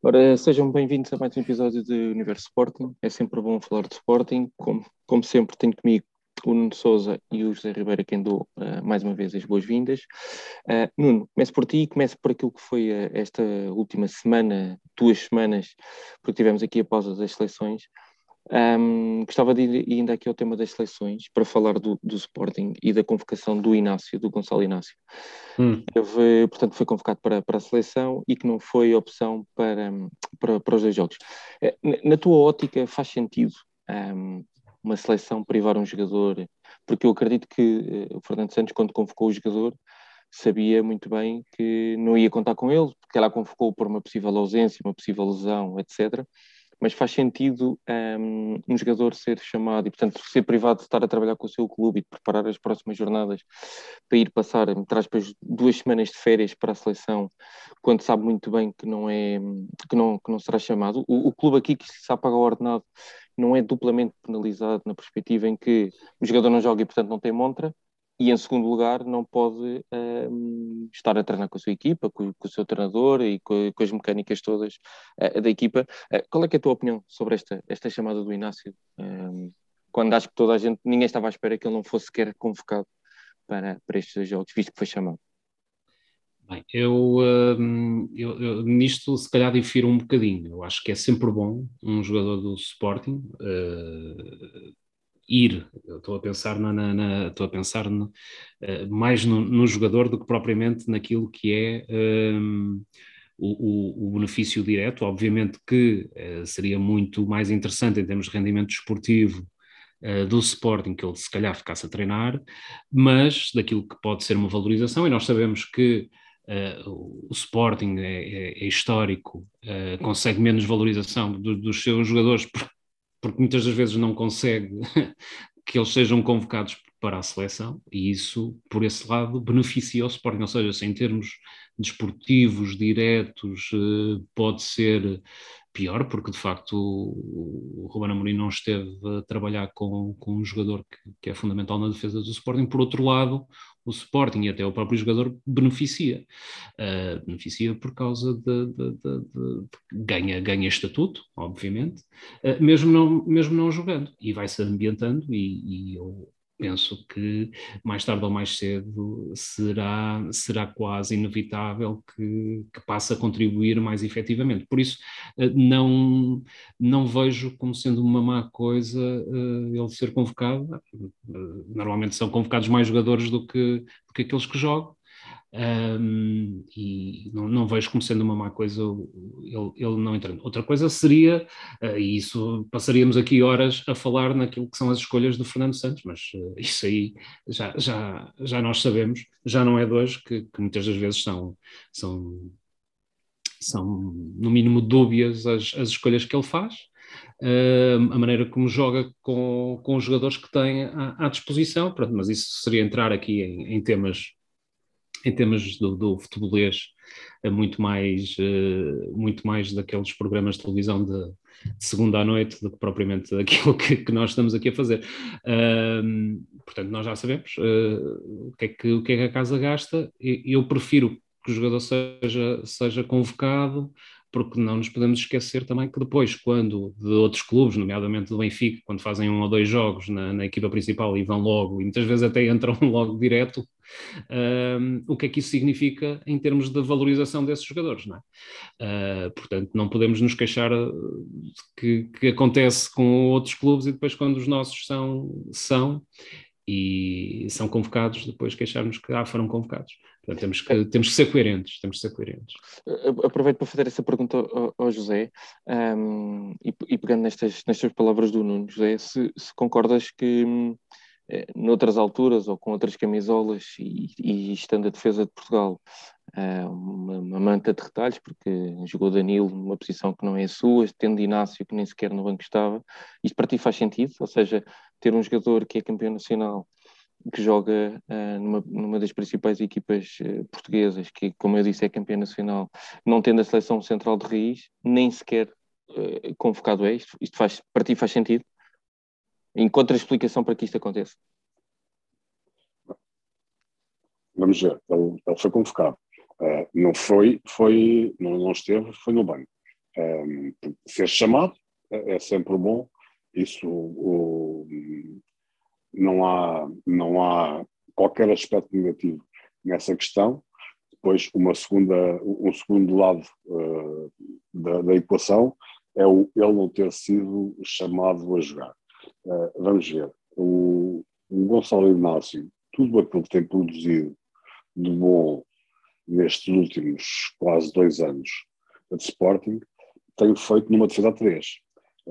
Ora, sejam bem-vindos a mais um episódio de Universo Sporting. É sempre bom falar de Sporting. Como, como sempre, tenho comigo o Nuno Souza e o José Ribeiro, quem dou uh, mais uma vez as boas-vindas. Uh, Nuno, começo por ti e começo por aquilo que foi uh, esta última semana, duas semanas, porque tivemos aqui a pausa das seleções. Um, gostava de ir ainda aqui ao tema das seleções para falar do, do Sporting e da convocação do Inácio, do Gonçalo Inácio. Hum. Teve, portanto, foi convocado para, para a seleção e que não foi opção para, para, para os dois jogos. Eh, na tua ótica, faz sentido um, uma seleção privar um jogador? Porque eu acredito que uh, o Fernando Santos, quando convocou o jogador, sabia muito bem que não ia contar com ele, porque ela convocou por uma possível ausência, uma possível lesão, etc mas faz sentido um, um, jogador ser chamado e, portanto, ser privado de estar a trabalhar com o seu clube e de preparar as próximas jornadas para ir passar, entre aspas, duas semanas de férias para a seleção, quando sabe muito bem que não, é, que não, que não será chamado. O, o clube aqui que se pagar o ordenado não é duplamente penalizado na perspectiva em que o jogador não joga e, portanto, não tem montra, e em segundo lugar não pode um, estar a treinar com a sua equipa, com, com o seu treinador e com, com as mecânicas todas uh, da equipa. Uh, qual é, é a tua opinião sobre esta, esta chamada do Inácio? Um, quando acho que toda a gente, ninguém estava à espera que ele não fosse sequer convocado para, para estes jogos, visto que foi chamado. Bem, eu, hum, eu, eu, nisto se calhar difiro um bocadinho. Eu acho que é sempre bom um jogador do Sporting uh, ir. Eu estou a pensar na, na, na estou a pensar no, uh, mais no, no, jogador do que propriamente naquilo que é um, o, o, o, benefício direto. Obviamente que uh, seria muito mais interessante em termos de rendimento desportivo uh, do Sporting que ele se calhar ficasse a treinar, mas daquilo que pode ser uma valorização, e nós sabemos que Uh, o Sporting é, é, é histórico, uh, consegue menos valorização do, dos seus jogadores porque muitas das vezes não consegue que eles sejam convocados para a seleção, e isso, por esse lado, beneficia o Sporting, ou seja, se em termos desportivos, diretos, eh, pode ser pior, porque de facto o Ruben Amorim não esteve a trabalhar com, com um jogador que, que, é fundamental na defesa do Sporting. Por outro lado, o Sporting e até o próprio jogador beneficia. Uh, beneficia por causa de, de, de, de, ganha, ganha estatuto, obviamente, uh, mesmo, não, mesmo não jogando. E vai-se ambientando e, e eu penso que mais tarde ou mais cedo será, será quase inevitável que, que passe a contribuir mais efetivamente. Por isso, eh, não, não vejo como sendo uma má coisa uh, ele ser convocado. Normalmente são convocados mais jogadores do que, do que aqueles que jogam. Um, e não, não, vejo como sendo uma má coisa ele, ele não entrando. Outra coisa seria, uh, e isso passaríamos aqui horas a falar naquilo que são as escolhas do Fernando Santos, mas uh, isso aí já, já, já nós sabemos, já não é de hoje, que, que muitas das vezes são, são, são no mínimo dúbias as, as escolhas que ele faz. Uh, a maneira como joga com, com os jogadores que tem à, à disposição, pronto, mas isso seria entrar aqui em, em temas em temas do, do futebolês, é muito mais, uh, muito mais daqueles programas de televisão de, de, segunda à noite do que propriamente aquilo que, que nós estamos aqui a fazer. Uh, portanto, nós já sabemos uh, o, que é que, o que é que a casa gasta. Eu prefiro que o jogador seja, seja convocado, porque não nos podemos esquecer também que depois, quando de outros clubes, nomeadamente do Benfica, quando fazem um ou dois jogos na, na equipa principal e vão logo, e muitas vezes até entram logo direto, o que é que isso significa em termos de valorização desses jogadores, não é? Uh, portanto, não podemos nos queixar que, que acontece com outros clubes e depois quando os nossos são, são e são convocados, depois queixarmos que ah, foram convocados. Portanto, temos que, temos que ser coerentes, temos que ser coerentes. Aproveito para fazer essa pergunta ao, ao José, um, e, e, pegando nestas, nestas palavras do Nuno, José, se, se concordas que hum, noutras alturas ou com outras camisolas e, e estando a defesa de Portugal uh, uma, uma, manta de retalhos, porque jogou Danilo numa posição que não é a sua, tendo Inácio que nem sequer no banco estava, isto para ti faz sentido? Ou seja, ter um jogador que é campeão nacional que joga uh, numa, numa, das principais equipas uh, portuguesas, que, como eu disse, é campeã nacional, não tendo a seleção central de raiz, nem sequer uh, convocado é isto. Isto faz, para ti faz sentido? Encontra explicação para que isto aconteça? Vamos ver, ele, ele foi convocado. não foi, foi não, não esteve, foi no banco. Um, ser chamado é, é sempre bom, isso o, não, há, não há qualquer aspecto negativo nessa questão. Depois, uma segunda, um segundo lado uh, da, da, equação é o, ele não ter sido chamado a jogar. Uh, vamos ver, o, o Gonçalo Inácio, tudo aquilo que tem produzido de bom nestes últimos quase dois anos de Sporting, tem feito numa defesa a 3.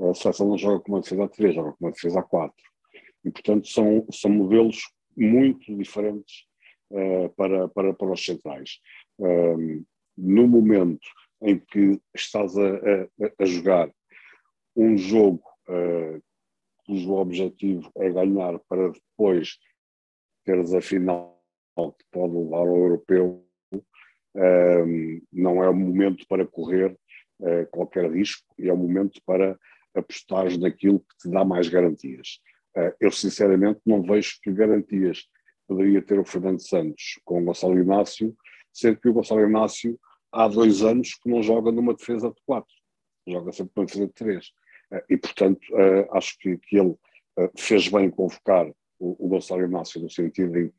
A seleção não joga com uma defesa a 3, joga com uma defesa a 4. E, portanto, são, são modelos muito diferentes uh, para, para, para os centrais. Um, no momento em que estás a, a, a jogar um jogo uh, cujo objetivo é ganhar para depois teres a final que pode levar ao europeu, um, não é o momento para correr uh, qualquer risco, é o momento para apostar naquilo que te dá mais garantias. Uh, eu, sinceramente, não vejo que garantias poderia ter o Fernando Santos com o Gonçalo Inácio, sendo que o Gonçalo Inácio há dois anos que não joga numa defesa de quatro, joga sempre numa defesa de três. Uh, e, portanto, acho que, que ele fez bem convocar o, o Gonçalo Inácio no sentido em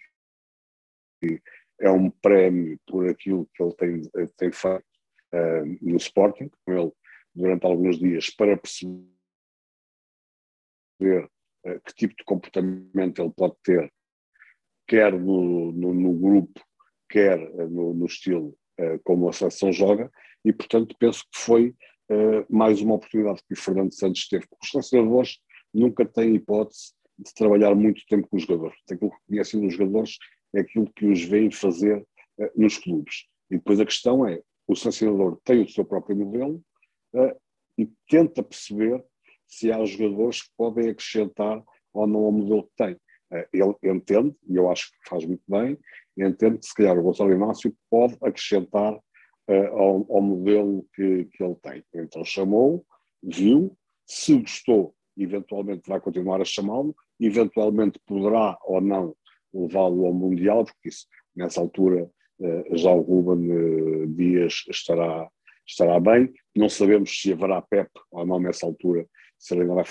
que é um prémio por aquilo que ele tem, tem feito uh, no Sporting, com ele durante alguns dias, para perceber uh, que tipo de comportamento ele pode ter, quer no, no, no grupo, quer uh, no, no, estilo como a seleção joga, e portanto penso que foi mais uma oportunidade que o Fernando Santos teve, porque os selecionadores nunca têm hipótese de trabalhar muito tempo com os jogadores. Aquilo que conhecem dos jogadores é aquilo que os veem fazer uh, nos clubes. E depois a questão é, o sancionador tem o seu próprio modelo uh, e tenta perceber se há jogadores que podem acrescentar ou não ao modelo que tem. Ele entende, e eu acho que faz muito bem, entende que se calhar o Gonçalo Inácio pode acrescentar ao, ao, modelo que, que ele tem. Então chamou, viu, se gostou, eventualmente vai continuar a chamá-lo, eventualmente poderá ou não levá-lo ao Mundial, porque isso, nessa altura eh, já o Ruben eh, Dias estará, estará bem. Não sabemos se haverá PEP ou não nessa altura, se ele ainda vai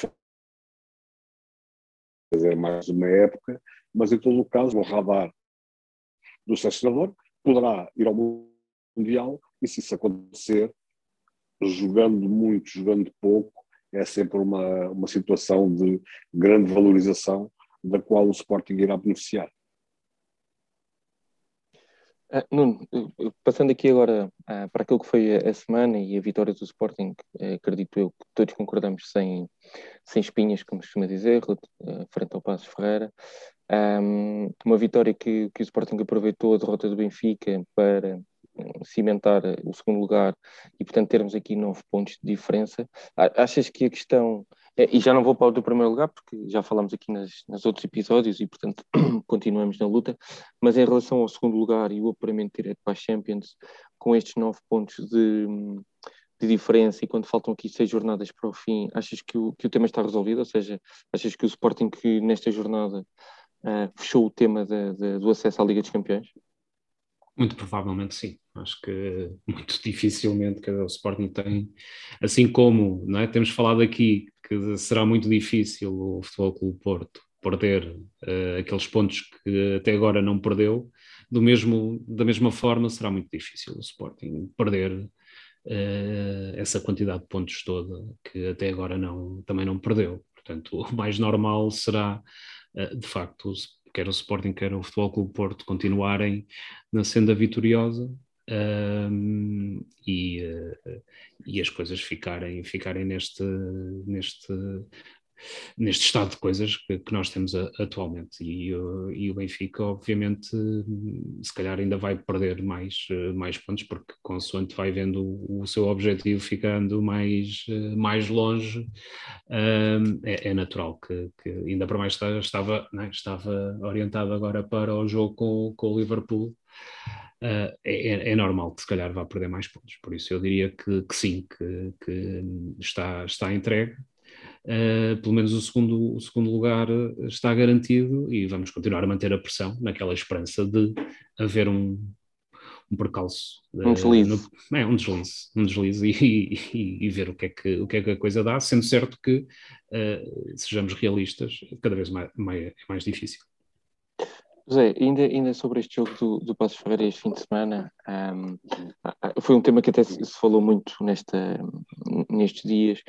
fazer mais uma época, mas em todo o caso, o radar do selecionador poderá ir ao Mundial e se isso acontecer, jogando muito, jogando pouco, é sempre uma, uma situação de grande valorização da qual o Sporting irá beneficiar. Uh, Nuno, passando aqui agora uh, para aquilo que foi a, a, semana e a vitória do Sporting, uh, acredito eu que todos concordamos sem, sem espinhas, como se costuma dizer, frente ao Passos Ferreira. Um, uma vitória que, que o Sporting aproveitou a derrota do Benfica para cimentar o segundo lugar e, portanto, termos aqui nove pontos de diferença. Achas que a questão é, e já não vou para o do primeiro lugar, porque já falamos aqui nas, nos outros episódios e, portanto, continuamos na luta. Mas em relação ao segundo lugar e o apuramento direto para a Champions, com estes nove pontos de, de diferença e quando faltam aqui seis jornadas para o fim, achas que o, que o tema está resolvido? Ou seja, achas que o Sporting que nesta jornada uh, fechou o tema de, de, do acesso à Liga dos Campeões? Muito provavelmente sim. Acho que muito dificilmente o Sporting tem, assim como é? temos falado aqui que será muito difícil o Futebol Clube Porto perder uh, aqueles pontos que até agora não perdeu, do mesmo, da mesma forma será muito difícil o Sporting perder uh, essa quantidade de pontos toda que até agora não, também não perdeu. Portanto, o mais normal será, uh, de facto, quer o Sporting, quer o Futebol Clube Porto continuarem na senda vitoriosa um, e, uh, e as coisas ficarem, ficarem neste, neste, neste estado de coisas que, que nós temos a, atualmente. E, uh, e, o Benfica, obviamente, se calhar ainda vai perder mais, uh, mais pontos, porque consoante vai vendo o, o seu objetivo ficando mais, mais longe, é, é, natural que, que, ainda para mais estava, é? estava orientado agora para o jogo com, com o Liverpool uh, é, é, normal que se calhar vá perder mais pontos. Por isso eu diria que, que sim, que, que, está, está entregue. Uh, pelo menos o segundo, o segundo lugar está garantido e vamos continuar a manter a pressão naquela esperança de haver um, um percalço. Um deslize. No, é, um deslize. Um deslize e, e, e, ver o que, é que, o que é que a coisa dá, sendo certo que, uh, sejamos realistas, cada vez mais, mais, é mais difícil. José, ainda, ainda sobre este jogo do, do Passos Ferreira este fim de semana, um, foi um tema que até se, falou muito nesta, nestes dias,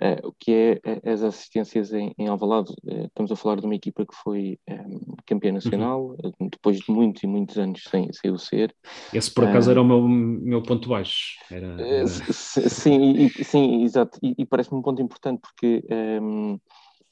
uh, o que é eh, as assistências em, em Alvalade. Uh, estamos a falar de uma equipa que foi um, campeã nacional, uhum. depois de muitos e muitos anos sem, sem o ser. Esse por acaso uh, era o meu, meu ponto baixo. Era, era... Sim, e, sim, exato, e, e parece-me um ponto importante porque... Um,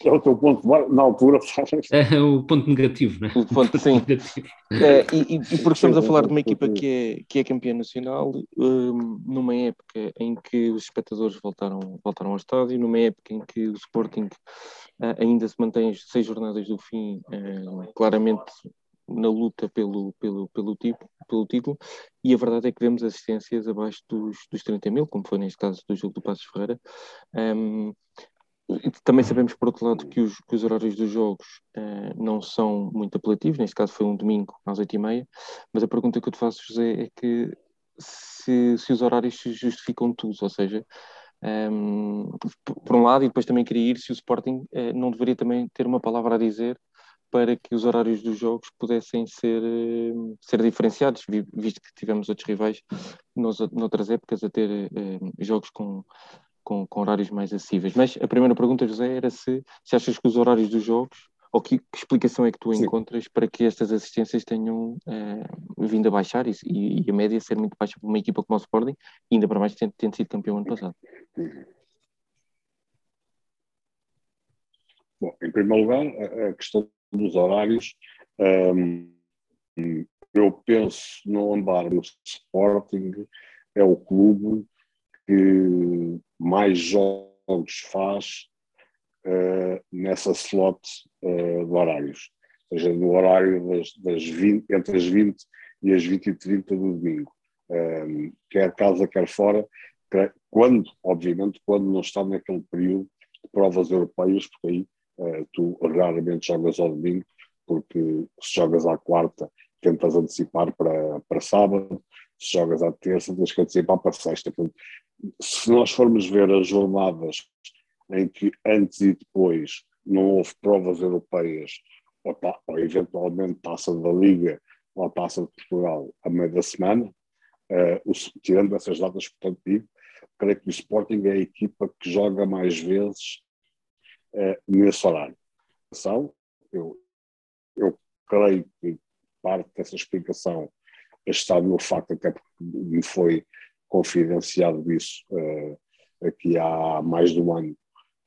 é o teu ponto na altura. É o ponto negativo, não é? O ponto, sim. É, e, e, porque estamos a falar de uma equipa que é, que é campeã nacional um, numa época em que os espectadores voltaram, voltaram ao estádio, numa época em que o Sporting uh, ainda se mantém seis jornadas do fim, uh, claramente na luta pelo, pelo, pelo, tipo, pelo título, e a verdade é que vemos assistências abaixo dos, dos 30 mil, como foi neste caso do jogo do Passos Ferreira. Um, também sabemos, por outro lado, que os, que os horários dos jogos uh, não são muito apelativos, neste caso foi um domingo às 8h30, mas a pergunta que eu te faço, José, é que se, se os horários se justificam tudo, ou seja, um, ehm, por um lado, e depois também queria ir se o Sporting uh, não deveria também ter uma palavra a dizer para que os horários dos jogos pudessem ser, uh, ser diferenciados, visto que tivemos outros rivais nos, noutras épocas a ter jogos com com, com, horários mais acessíveis. Mas a primeira pergunta, José, era se, se achas que os horários dos jogos, ou que, que explicação é que tu Sim. encontras para que estas assistências tenham uh, vindo a baixar e, e, a média ser muito baixa para uma equipa como o Sporting, ainda para mais tendo, tendo sido campeão ano passado? Bom, em primeiro lugar, a, questão dos horários. Um, eu penso no andar no Sporting é o clube que mais jogos faz uh, nessa slot uh, de horários, ou seja, no horário das, das 20, entre as 20 e as 20 e 30 do domingo, um, eh, quer casa, quer fora, quando, obviamente, quando não está naquele período de provas europeias, porque aí uh, tu raramente jogas ao domingo, porque se jogas à quarta, tentas antecipar para, para sábado, se jogas à terça, tens que antecipar para sexta. Portanto, se nós formos ver as jornadas em que antes e depois não houve provas europeias, ou, ou eventualmente taça da Liga ou taça de Portugal a meio da semana, uh, o, tirando essas datas, portanto, digo, creio que o Sporting é a equipa que joga mais vezes uh, nesse horário. Eu, eu creio que parte dessa explicação está no facto, até porque me foi confidenciado isso uh, aqui há mais de um ano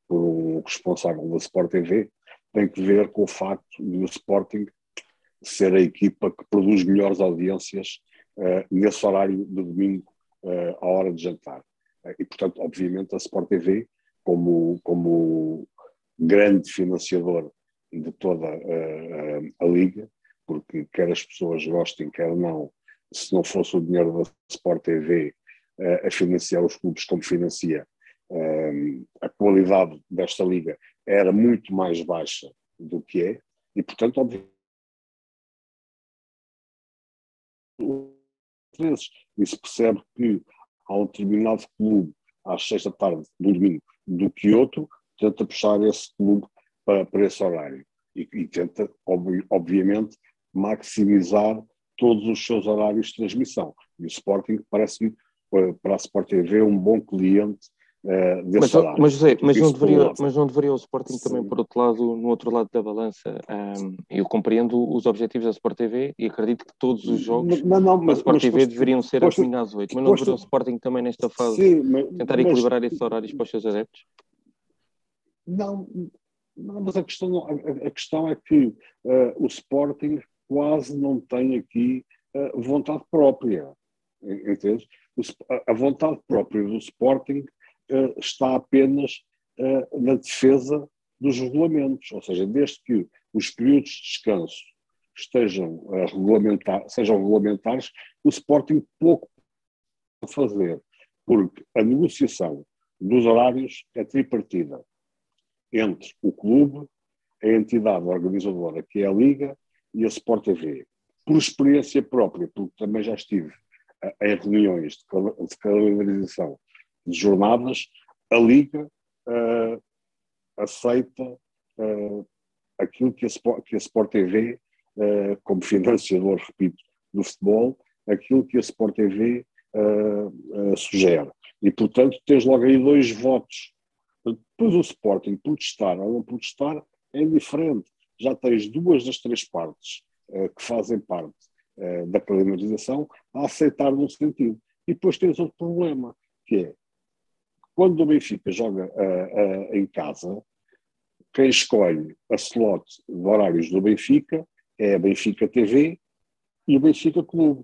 por um responsável da Sport TV, tem que ver com o facto do Sporting ser a equipa que produz melhores audiências uh, nesse horário de domingo, uh, à hora de jantar. e, portanto, obviamente, a Sport TV, como, como grande financiador de toda a Liga, porque quer as pessoas gostem, quer não, se não fosse o dinheiro da Sport TV uh, a financiar os clubes como financia, uh, a qualidade desta liga era muito mais baixa do que é, e portanto, obviamente, vezes, e se percebe que há um determinado clube às seis da tarde do domingo do que outro, tenta puxar esse clube para, para esse horário e, e tenta, ob, obviamente, maximizar todos os seus horários de transmissão. E o Sporting parece-me, para a Sport TV, um bom cliente uh, desse mas. Mas, José, mas não, deveria, mas não deveria o Sporting Sim. também, por outro lado, no outro lado da balança, um, eu compreendo os objetivos da Sport TV e acredito que todos os jogos não, não, da Sport TV deveriam ser posto, às 8, mas não deveria o Sporting também nesta fase Sim, mas, tentar mas, equilibrar esses horários para os seus adeptos? Não, não mas a questão, a, a questão é que uh, o Sporting quase não tem aqui uh, vontade própria. Entende? A vontade própria do Sporting uh, está apenas uh, na defesa dos regulamentos, ou seja, desde que os períodos de descanso estejam regulamentar, sejam regulamentares, o Sporting pouco pode fazer, porque a negociação dos horários é tripartida entre o clube, a entidade organizadora, que é a Liga, e a Sport TV. Por experiência própria, porque também já estive em reuniões de calendarização de jornadas, a Liga uh, aceita uh, aquilo que a, que a Sport TV, uh, como financiador, repito, do futebol, aquilo que a Sport TV sugere. E, portanto, tens logo aí dois votos. Depois o Sporting protestar ou não protestar é indiferente. Já tens duas das três partes que fazem parte da calendarização a aceitar num sentido. E depois tens outro problema, que é quando o Benfica joga uh, uh, em casa, quem escolhe a slot de horários do Benfica é a Benfica TV e o Benfica Clube.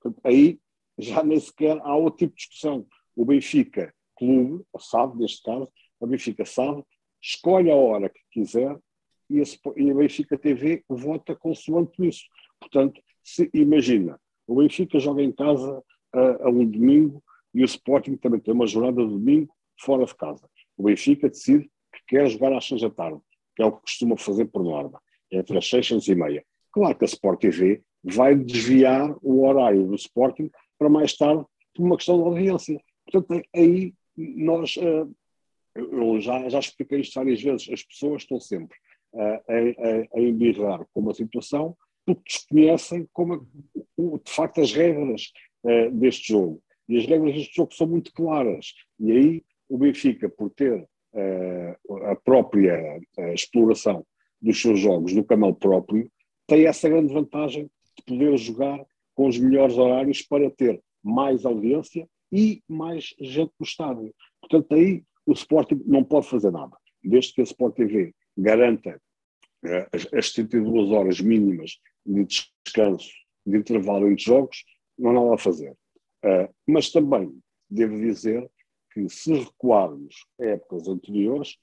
Portanto, aí já nem sequer há outro tipo de discussão. O Benfica Clube, a SAD neste caso, a Benfica SAD, escolhe a hora que quiser a, e a Benfica TV vota consoante isso. Portanto, se imagina, o Benfica joga em casa uh, a um domingo e o Sporting também tem uma jornada de domingo fora de casa. O Benfica decide que quer jogar às seis da tarde, que é o que costuma fazer por norma, entre as seis e meia. Claro que a Sport TV vai desviar o horário do Sporting para mais tarde por uma questão de audiência. Portanto, aí nós, eh, eu já, já expliquei isto várias vezes, as pessoas estão sempre eh, a, a, a embirrar com uma situação porque desconhecem como, de facto as regras uh, deste jogo. E as regras deste jogo são muito claras. E aí o Benfica, por ter uh, a própria uh, exploração dos seus jogos no canal próprio, tem essa grande vantagem de poder jogar com os melhores horários para ter mais audiência e mais gente no estádio. Portanto, aí o Sporting não pode fazer nada. Desde que a Sport TV garanta as, as 32 horas mínimas de descanso, de intervalo entre jogos, não há nada a fazer. Uh, mas também devo dizer que se recuarmos a épocas anteriores.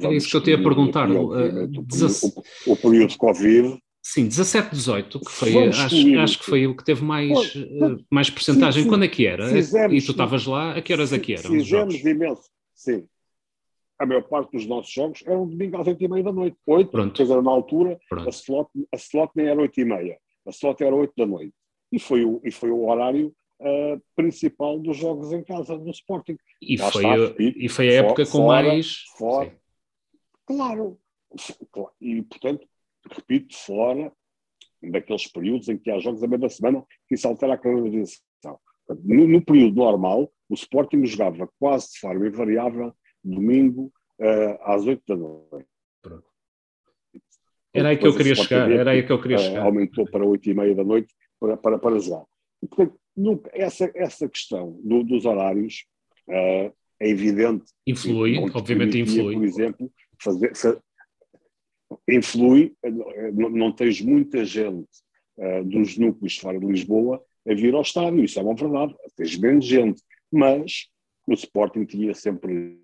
É isso que eu te ia perguntar. Uh, o, o, período de Covid. Sim, 17, 18, que foi, acho, acho, que foi o que teve mais, uh, mais porcentagem. Quando é que era? Fizemos, e tu estavas lá, a que horas é que eram? Fizemos imenso, sim. A maior parte dos nossos jogos eram domingo às 8 e meia da noite. 8, Pronto. quer dizer, na altura, a slot, a slot nem era 8 e meia, a slot era 8 da noite. E foi o, e foi o horário uh, principal dos jogos em casa do Sporting. E, foi, está, repito, e foi a época fora, com mais. Fora, claro. E, portanto, repito, fora daqueles períodos em que há jogos a mesma semana que isso altera a calendarização. No, no, período normal, o Sporting jogava quase de forma invariável domingo uh, às 8 da noite. Era aí que eu queria chegar, era aí que eu queria chegar. Aumentou para 8 e meia da noite para, para, para jogar. E, portanto, nunca, essa, essa questão do, dos horários uh, é evidente. Influi, obviamente influi. Por exemplo, fazer, influi, não, não tens muita gente uh, dos núcleos fora de Lisboa a vir ao estádio, isso é uma verdade, tens menos gente, mas o Sporting tinha sempre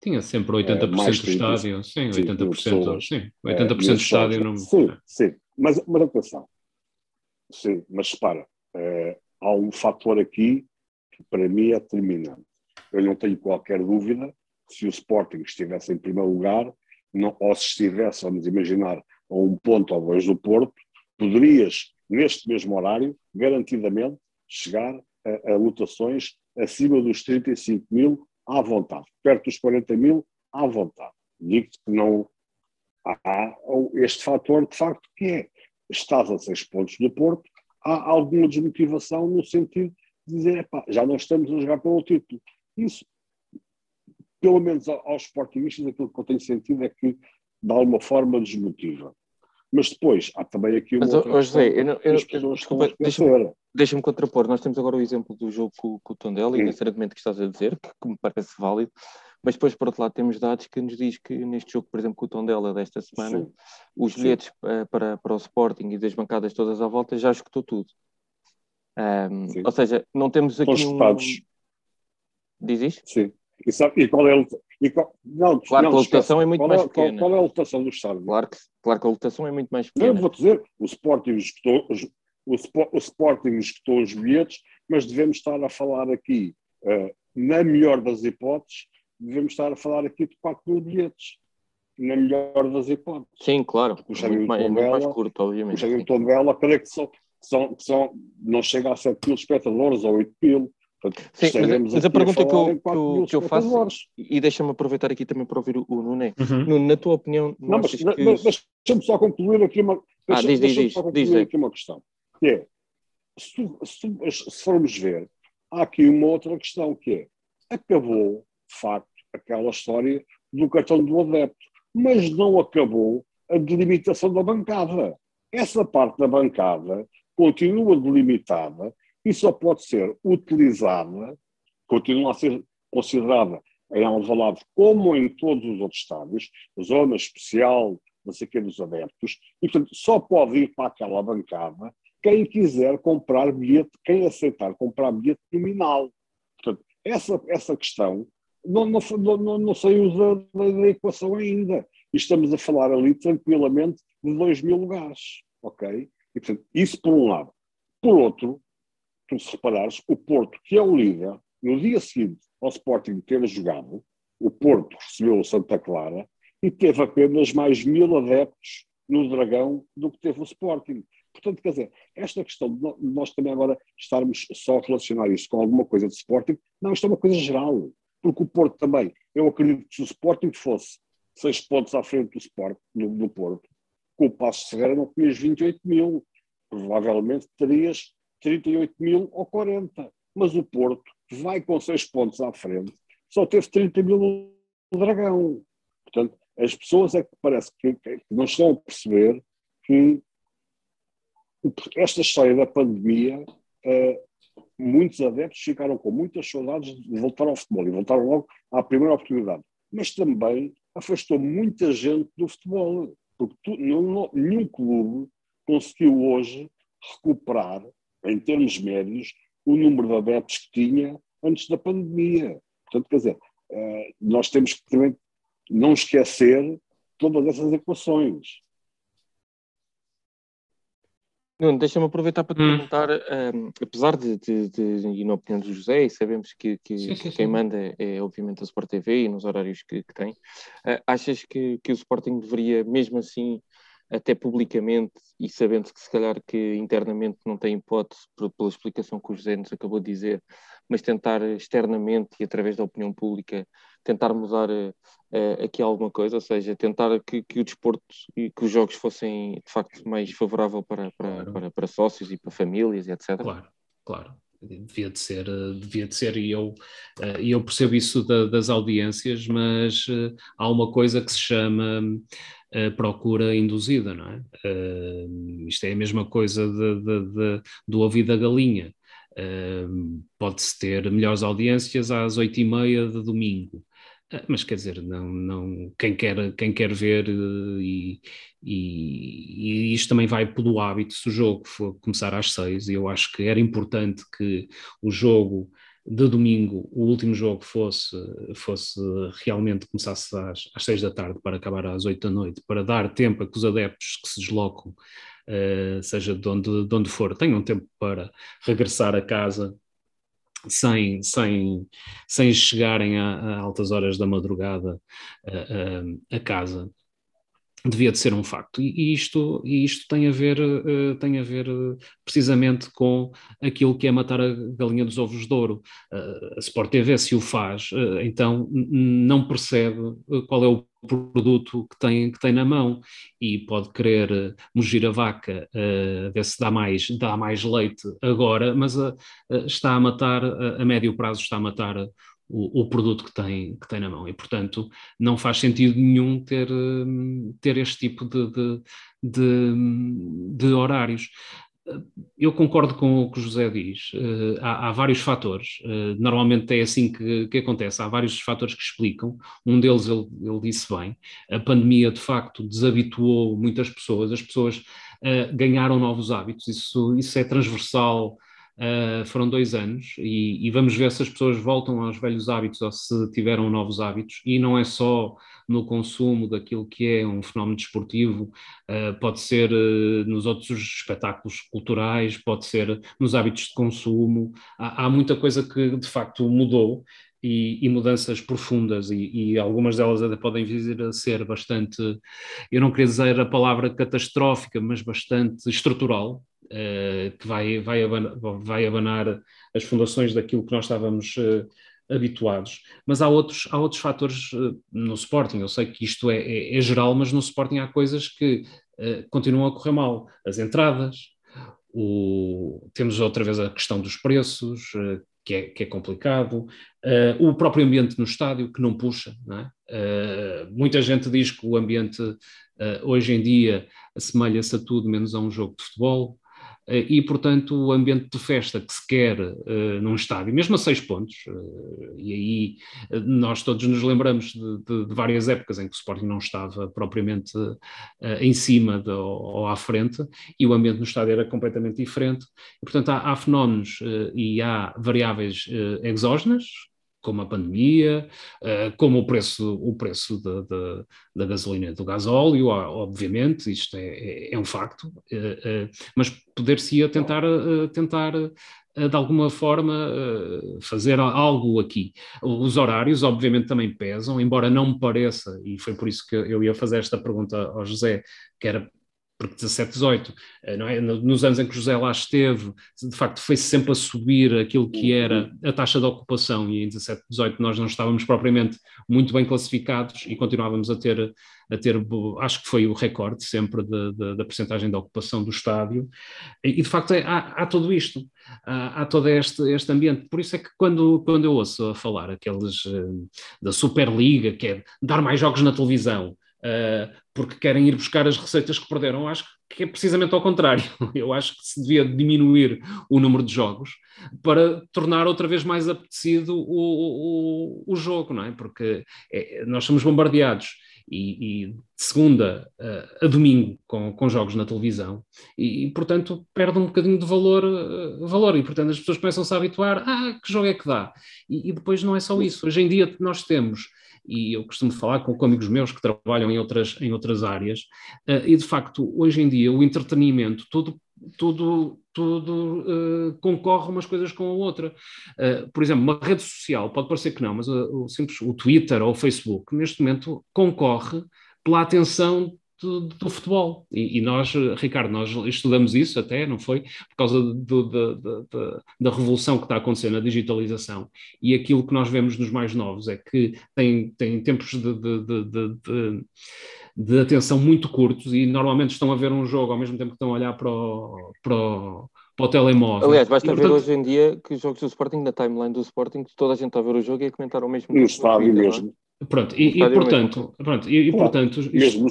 tinha sempre 80% uh, do estádio, sim, 80%, pessoas, sim, 80% uh, do estádio. Não... Sim, sim, mas, mas atenção, Sim, mas repara, uh, há um fator aqui que para mim é determinante. Eu não tenho qualquer dúvida que se o Sporting estivesse em primeiro lugar, não, ou se estivesse, vamos imaginar, a um ponto ou dois do Porto, poderias, neste mesmo horário, garantidamente, chegar a, a lotações acima dos 35 mil à vontade, perto dos 40 mil à vontade. Digo-te que não há este fator de facto que é estás a seis pontos do Porto, há alguma desmotivação no sentido de dizer, epá, já não estamos a jogar pelo título. Isso, pelo menos aos sportingistas, aquilo que eu tenho sentido é que de alguma forma desmotiva. Mas depois há também aqui uma Mas, outra oh, José, eu não, eu, eu, desculpa, deixa-me deixa contrapor. Nós temos agora o exemplo do jogo com, com o Tondela, e necessariamente que estás a dizer, que, que me parece válido, mas depois, por outro lado, temos dados que nos diz que neste jogo, por exemplo, com o Tondela desta semana, Sim. os bilhetes uh, para, para o Sporting e das bancadas todas à volta já escutou tudo. Um, ou seja, não temos aqui Estão um... Diz isto? Sim. E, sabe, e qual é e qual, não, claro não, que a lotação é muito qual mais é, pequena. Qual, qual, é a lotação do estádio? Claro que, claro que a lotação é muito mais pequena. Não, vou dizer, o Sporting escutou, o, o Sporting escutou os bilhetes, mas devemos estar a falar aqui, uh, na melhor das hipóteses, devemos estar a falar aqui de 4 mil bilhetes, na melhor das hipóteses. Sim, claro. O muito, mais, Tondela, muito mais curto, obviamente. O de Tondela, creio que, são, são, são, não chega a 7 mil espectadores ou 8 mil. Sim, mas, mas a pergunta a que, eu, que, eu, que eu faço, e deixa-me aproveitar aqui também para ouvir o, o Nuno, uhum. Nuno, na tua opinião... Não, mas, que... mas deixa-me só concluir aqui uma, ah, diz, diz, diz, diz, aqui uma questão, que é, se, se, se formos ver, há aqui uma outra questão, que é, acabou, de facto, aquela história do cartão do adepto, mas não acabou a delimitação da bancada. Essa parte da bancada continua delimitada e só pode ser utilizada, continua a ser considerada em Alvalade como em todos os outros estádios, zona especial, não sei o que, dos adeptos, e portanto só pode ir para aquela bancada quem quiser comprar bilhete, quem aceitar comprar bilhete nominal. Portanto, essa, essa questão não, não, não, não saiu da, da, equação ainda. E estamos a falar ali tranquilamente de 2 mil lugares. Ok? E, portanto, isso por um lado. Por outro, tu se reparares, o Porto, que é o líder, no dia seguinte ao Sporting ter jogado, o Porto recebeu o Santa Clara e teve apenas mais mil adeptos no Dragão do que teve o Sporting. Portanto, quer dizer, esta questão de nós também agora estarmos só a relacionar isso com alguma coisa de Sporting, não, isto é uma coisa geral. Porque o Porto também, eu acredito que se o Sporting fosse seis pontos à frente do, Sport, do, do Porto, com o Passo Ferreira não tinhas 28 mil, provavelmente terias 38 mil ou 40. Mas o Porto, vai com seis pontos à frente, só teve 30 mil no Dragão. Portanto, as pessoas é que parece que, que não estão a perceber que esta história da pandemia, uh, muitos adeptos ficaram com muitas saudades de voltar ao futebol e voltaram logo à primeira oportunidade. Mas também afastou muita gente do futebol, porque tu, nenhum clube conseguiu hoje recuperar, em termos médios, o número de adeptos que tinha antes da pandemia. Portanto, quer dizer, uh, nós temos que também não esquecer todas essas equações. Nuno, deixa-me aproveitar para te hum. perguntar, um, apesar de, de, de, e na opinião do José, e sabemos que, que sim, sim, quem sim. manda é obviamente a Sport TV e nos horários que, que tem, uh, achas que, que o Sporting deveria, mesmo assim, até publicamente, e sabendo que se calhar que internamente não tem hipótese, pela explicação que o José nos acabou de dizer, mas tentar externamente e através da opinião pública tentar mudar uh, aqui alguma coisa, ou seja, tentar que, que, o desporto e que os jogos fossem de facto mais favorável para, para, claro. para, para, sócios e para famílias e etc. Claro, claro. Devia de ser, devia de ser, e eu, eu percebo isso da, das audiências, mas há uma coisa que se chama procura induzida, não é? isto é a mesma coisa de, de, de, do ouvido da galinha. Uh, pode-se ter melhores audiências às oito e meia de domingo, ah, mas quer dizer, não, não, quem, quer, quem quer ver eh, e, e, e, isto também vai pelo hábito, se o jogo for começar às seis, eu acho que era importante que o jogo de domingo, o último jogo fosse, fosse realmente começasse às, às seis da tarde para acabar às oito da noite, para dar tempo a que os adeptos que se deslocam, uh, seja de onde, de onde for, tenham tempo para regressar a casa sem, sem, sem chegarem a, a altas horas da madrugada a, a, a casa devia de ser um facto. E, isto, e isto tem a ver, uh, tem a ver uh, precisamente com aquilo que é matar a galinha dos ovos de ouro. Uh, a Sport TV, se o faz, então não percebe qual é o produto que tem, que tem na mão e pode querer mugir a vaca, ver se dá mais, dá mais leite agora, mas está a matar, a médio prazo está a matar o, o, produto que tem, que tem na mão. E, portanto, não faz sentido nenhum ter, hum, ter este tipo de, de, de, de horários. Eu concordo com o que o José diz. Uh, há, há, vários fatores. Uh, normalmente é assim que, que, acontece. Há vários fatores que explicam. Um deles ele, ele disse bem. A pandemia, de facto, desabituou muitas pessoas. As pessoas uh, ganharam novos hábitos. Isso, isso é transversal Uh, foram dois anos e, e, vamos ver se as pessoas voltam aos velhos hábitos ou se tiveram novos hábitos. E não é só no consumo daquilo que é um fenómeno desportivo, uh, pode ser uh, nos outros espetáculos culturais, pode ser nos hábitos de consumo. Há, há muita coisa que de facto mudou. E, e mudanças profundas, e, e, algumas delas até podem vir a ser bastante, eu não queria dizer a palavra catastrófica, mas bastante estrutural, que vai, vai, abanar, vai abanar as fundações daquilo que nós estávamos habituados. Mas há outros, há outros fatores no Sporting. Eu sei que isto é, é, é geral, mas no Sporting há coisas que continuam a correr mal. As entradas, o, temos outra vez a questão dos preços, uh, que, é, que é complicado, uh, o próprio ambiente no estádio, que não puxa. Não é? uh, muita gente diz que o ambiente hoje em dia assemelha-se a tudo menos a um jogo de futebol. Eh, e, portanto, o ambiente de festa que se quer uh, num estádio, mesmo a seis pontos, uh, e aí uh, nós todos nos lembramos de, de, de, várias épocas em que o Sporting não estava propriamente em cima de, ou, ou, à frente, e o ambiente no estádio era completamente diferente. E, portanto, há, há fenómenos e há variáveis exógenas, como a pandemia, uh, como o preço, o preço da, da, da gasolina e do gasóleo, obviamente, isto é, é, é um facto, uh, uh, mas poder-se-ia tentar, tentar de alguma forma fazer algo aqui. Os horários, obviamente, também pesam, embora não me pareça, e foi por isso que eu ia fazer esta pergunta ao José, que era porque 17, 18, eh, não é? nos anos em que José lá esteve, de facto foi sempre a subir aquilo que era a taxa de ocupação e em 17, 18 nós não estávamos propriamente muito bem classificados e continuávamos a ter, a ter acho que foi o recorde sempre de, de, da percentagem de ocupação do estádio. E, de facto é, há, há, tudo isto, há, há, todo este, este ambiente, por isso é que quando, quando eu ouço a falar aqueles uh, da Superliga, que é dar mais jogos na televisão, uh, porque querem ir buscar as receitas que perderam. Acho que é precisamente ao contrário. Eu acho que se devia diminuir o número de jogos para tornar outra vez mais apetecido o, o, o jogo, não é? Porque é, nós somos bombardeados. E, e de segunda uh, a domingo com, com jogos na televisão e, e, portanto perde um bocadinho de valor, uh, valor e portanto as pessoas começam-se a habituar ah, que jogo é que dá? E, e, depois não é só isso, hoje em dia nós temos e eu costumo falar com, com amigos meus que trabalham em outras, em outras áreas, uh, e de facto, hoje em dia, o entretenimento, tudo, tudo, tudo uh, concorre umas coisas com a outra. Uh, por exemplo, uma rede social, pode parecer que não, mas o, simples, o Twitter ou o Facebook, neste momento, concorre pela atenção do, do futebol. E, e, nós, Ricardo, nós estudamos isso até, não foi? Por causa do, do, do, da revolução que está acontecendo na digitalização. E aquilo que nós vemos nos mais novos é que têm, têm tempos de, de, de, atenção muito curtos e normalmente estão a ver um jogo ao mesmo tempo que estão a olhar para o, para o para o telemóvel. Aliás, basta e, ver hoje em dia que os jogos do Sporting, na timeline do Sporting, toda a gente está a ver o jogo e a comentar o mesmo. No estádio mesmo. Pronto, e, e portanto, pronto, e, e portanto isto,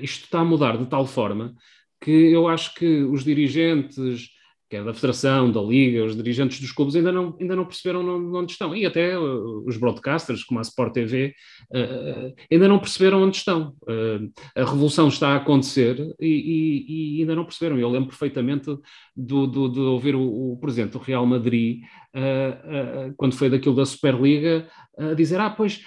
isto está a mudar de tal forma que eu acho que os dirigentes quer é da Federação, da Liga, os dirigentes dos clubes ainda não, ainda não perceberam onde estão. E até uh, os broadcasters, como a Sport TV, uh, uh, ainda não perceberam onde estão. A revolução está a acontecer e, e, e, ainda não perceberam. Eu lembro perfeitamente do, do, de ouvir o, o presidente do Real Madrid, quando foi daquilo da Superliga, a dizer: Ah, pois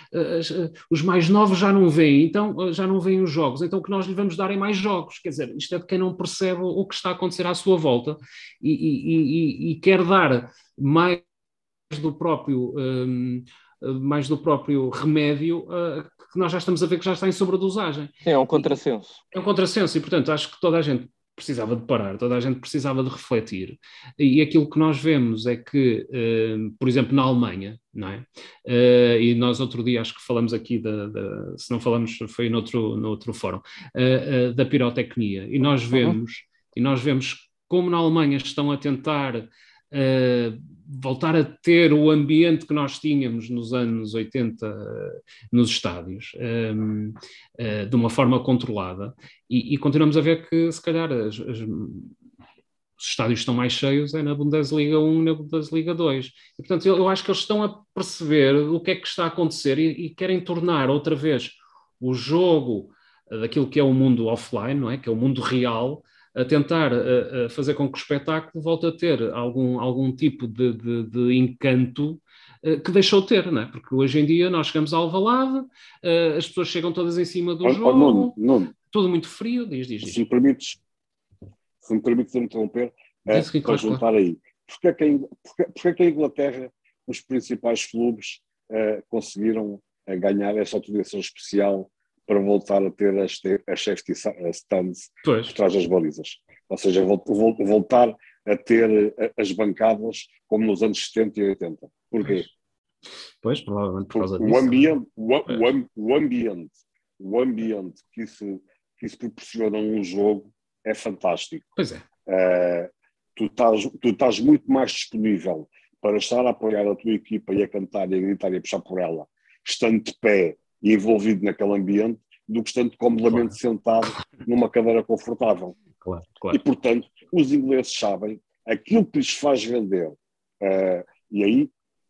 os mais novos já não veem, então já não veem os jogos, então que nós lhe vamos dar em mais jogos. Quer dizer, isto é de quem não percebe o que está a acontecer à sua volta e, e, e, e quer dar mais do próprio. Um, mais do próprio remédio uh, que nós já estamos a ver que já está em sobredosagem. É um contrassenso. É um contrassenso e, portanto, acho que toda a gente precisava de parar, toda a gente precisava de refletir. E aquilo que nós vemos é que, uh, por exemplo, na Alemanha, não é? Uh, e nós outro dia acho que falamos aqui, da, da se não falamos, foi noutro, noutro fórum, uh, da pirotecnia. E nós uhum. vemos, uhum. e nós vemos como na Alemanha estão a tentar voltar a ter o ambiente que nós tínhamos nos anos 80 nos estádios, uh, eh, de uma forma controlada, e, e, continuamos a ver que, se calhar, as, as, os estádios estão mais cheios é na Bundesliga 1 na Bundesliga 2. E, portanto, eu, eu, acho que eles estão a perceber o que é que está a acontecer e, e querem tornar outra vez o jogo daquilo que é o mundo offline, não é? que é o mundo real, a tentar a, a fazer com que o espetáculo volte a ter algum, algum tipo de, de, de encanto uh, que deixou de ter, não é? Porque hoje em dia nós chegamos ao Alvalade, uh, as pessoas chegam todas em cima do oh, jogo, oh, Nuno, Nuno, tudo muito frio, diz, diz, diz. Se me permites, se me permites interromper, é, para juntar claro. aí. Porquê que, em, porquê, porquê que em Inglaterra os principais clubes uh, conseguiram ganhar essa autorização especial para voltar a ter as, as safety stands pois. por trás das balizas. Ou seja, voltar a ter as bancadas como nos anos 70 e 80. Porquê? Pois, provavelmente por causa disso. O ambiente, o, o, o, ambiente, o ambiente que isso, que isso proporciona num jogo é fantástico. Pois é. Uh, tu, estás, tu estás muito mais disponível para estar a apoiar a tua equipa e a cantar e a gritar e a puxar por ela, estando de pé e envolvido naquele ambiente, do que estando comodamente sentado numa cadeira confortável. Claro, claro. E, portanto, os ingleses sabem aquilo que lhes faz vender. Uh, e aí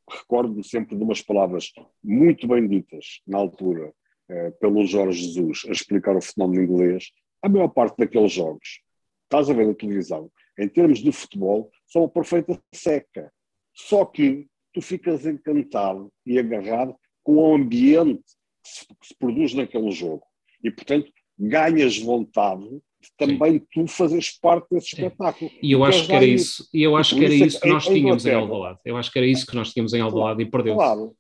recordo-me sempre de umas palavras muito bem ditas na altura uh, pelo Jorge Jesus a explicar o fenómeno inglês. A maior parte daqueles jogos, estás a ver na televisão, em termos de futebol, são uma perfeita seca. Só que tu ficas encantado e agarrado com o ambiente que se, se produz naquele jogo. E, portanto, ganhas vontade de também Sim. tu fazeres parte desse espetáculo. E eu acho que era isso, e eu acho que era isso que nós tínhamos em Alvalade. Eu acho que era isso que nós tínhamos em Alvalade claro, e perdeu-se. Claro.